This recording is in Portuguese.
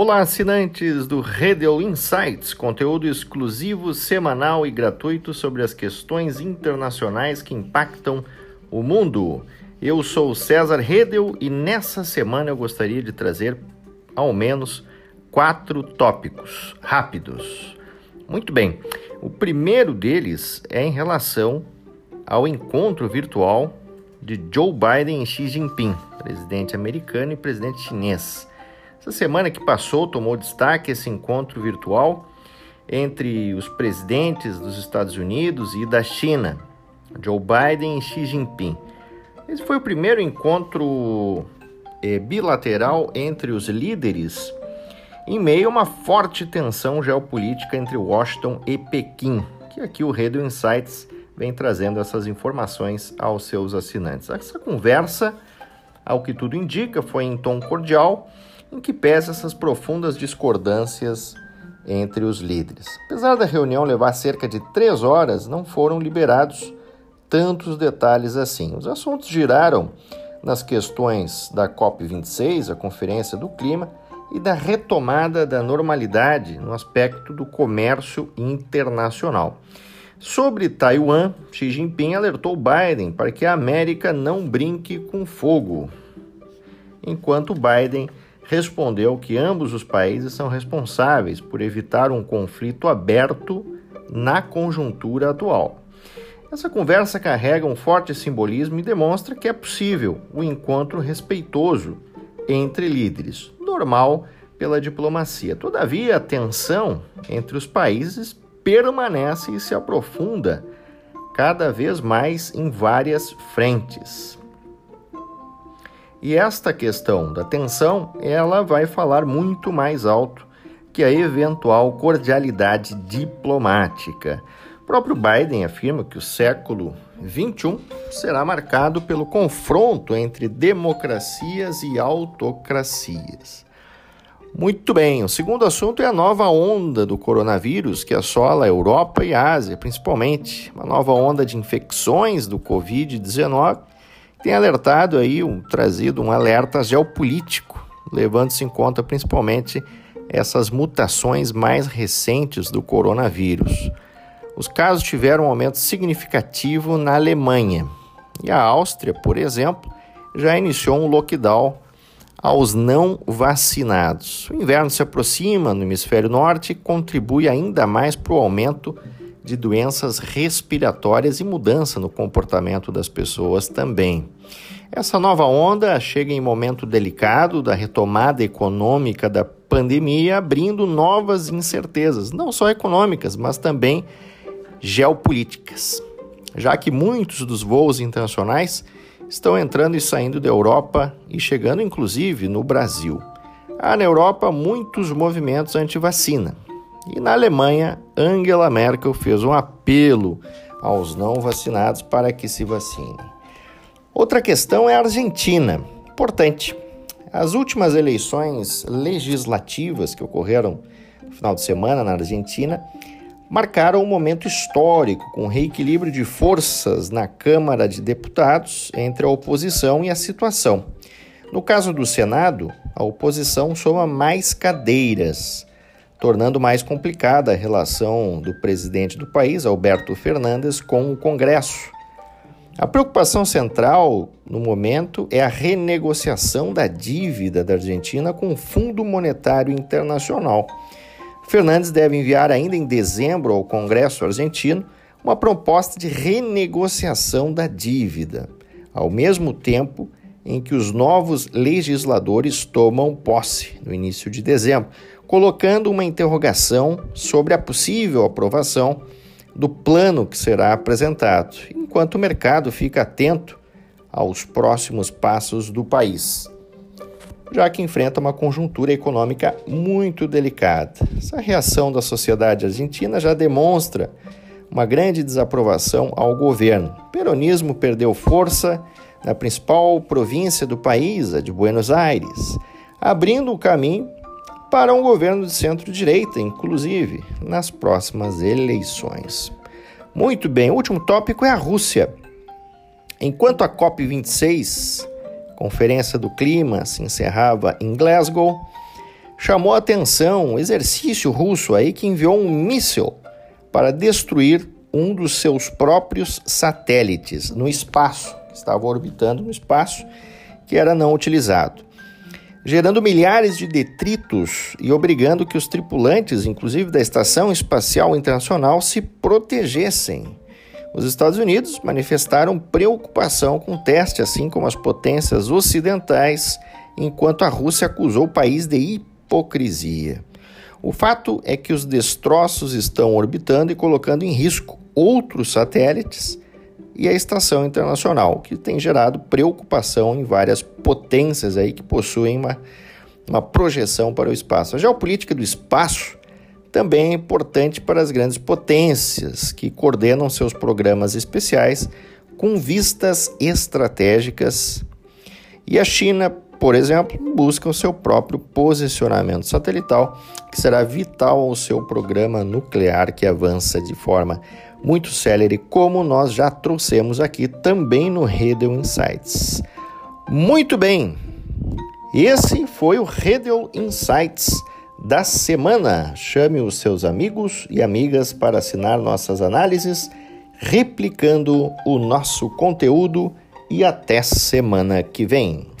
Olá, assinantes do Redel Insights, conteúdo exclusivo, semanal e gratuito sobre as questões internacionais que impactam o mundo. Eu sou César Redel e nessa semana eu gostaria de trazer ao menos quatro tópicos rápidos. Muito bem, o primeiro deles é em relação ao encontro virtual de Joe Biden e Xi Jinping, presidente americano e presidente chinês. Essa semana que passou tomou destaque esse encontro virtual entre os presidentes dos Estados Unidos e da China, Joe Biden e Xi Jinping. Esse foi o primeiro encontro eh, bilateral entre os líderes em meio a uma forte tensão geopolítica entre Washington e Pequim, que aqui o Radio Insights vem trazendo essas informações aos seus assinantes. Essa conversa, ao que tudo indica, foi em tom cordial em que pesa essas profundas discordâncias entre os líderes. Apesar da reunião levar cerca de três horas, não foram liberados tantos detalhes assim. Os assuntos giraram nas questões da COP26, a Conferência do Clima, e da retomada da normalidade no aspecto do comércio internacional. Sobre Taiwan, Xi Jinping alertou Biden para que a América não brinque com fogo, enquanto Biden respondeu que ambos os países são responsáveis por evitar um conflito aberto na conjuntura atual. Essa conversa carrega um forte simbolismo e demonstra que é possível o um encontro respeitoso entre líderes, normal pela diplomacia. Todavia, a tensão entre os países permanece e se aprofunda cada vez mais em várias frentes. E esta questão da tensão, ela vai falar muito mais alto que a eventual cordialidade diplomática. O próprio Biden afirma que o século 21 será marcado pelo confronto entre democracias e autocracias. Muito bem, o segundo assunto é a nova onda do coronavírus que assola a Europa e a Ásia, principalmente. Uma nova onda de infecções do Covid-19 tem alertado aí, um, trazido um alerta geopolítico, levando-se em conta principalmente essas mutações mais recentes do coronavírus. Os casos tiveram um aumento significativo na Alemanha e a Áustria, por exemplo, já iniciou um lockdown aos não vacinados. O inverno se aproxima no hemisfério norte e contribui ainda mais para o aumento de doenças respiratórias e mudança no comportamento das pessoas também. Essa nova onda chega em momento delicado da retomada econômica da pandemia, abrindo novas incertezas, não só econômicas, mas também geopolíticas, já que muitos dos voos internacionais estão entrando e saindo da Europa e chegando inclusive no Brasil. Há na Europa muitos movimentos anti-vacina, e na Alemanha, Angela Merkel fez um apelo aos não vacinados para que se vacinem. Outra questão é a Argentina. Importante. As últimas eleições legislativas que ocorreram no final de semana na Argentina marcaram um momento histórico, com reequilíbrio de forças na Câmara de Deputados entre a oposição e a situação. No caso do Senado, a oposição soma mais cadeiras tornando mais complicada a relação do presidente do país, Alberto Fernandes, com o Congresso. A preocupação central no momento é a renegociação da dívida da Argentina com o Fundo Monetário Internacional. Fernandes deve enviar ainda em dezembro ao Congresso argentino uma proposta de renegociação da dívida, ao mesmo tempo em que os novos legisladores tomam posse no início de dezembro, colocando uma interrogação sobre a possível aprovação do plano que será apresentado, enquanto o mercado fica atento aos próximos passos do país, já que enfrenta uma conjuntura econômica muito delicada. Essa reação da sociedade argentina já demonstra uma grande desaprovação ao governo. O peronismo perdeu força na principal província do país, a de Buenos Aires, abrindo o caminho para um governo de centro-direita, inclusive nas próximas eleições. Muito bem, o último tópico é a Rússia. Enquanto a COP26, Conferência do Clima, se encerrava em Glasgow, chamou a atenção o exercício russo aí que enviou um míssil para destruir um dos seus próprios satélites no espaço, estava orbitando no espaço, que era não utilizado, gerando milhares de detritos e obrigando que os tripulantes, inclusive da Estação Espacial Internacional, se protegessem. Os Estados Unidos manifestaram preocupação com o teste, assim como as potências ocidentais, enquanto a Rússia acusou o país de hipocrisia. O fato é que os destroços estão orbitando e colocando em risco outros satélites e a estação internacional, que tem gerado preocupação em várias potências aí que possuem uma, uma projeção para o espaço. A geopolítica do espaço também é importante para as grandes potências que coordenam seus programas especiais com vistas estratégicas. E a China, por exemplo, busca o seu próprio posicionamento satelital, que será vital ao seu programa nuclear que avança de forma muito célere, como nós já trouxemos aqui também no Redel Insights. Muito bem, esse foi o Redel Insights da semana. Chame os seus amigos e amigas para assinar nossas análises, replicando o nosso conteúdo e até semana que vem.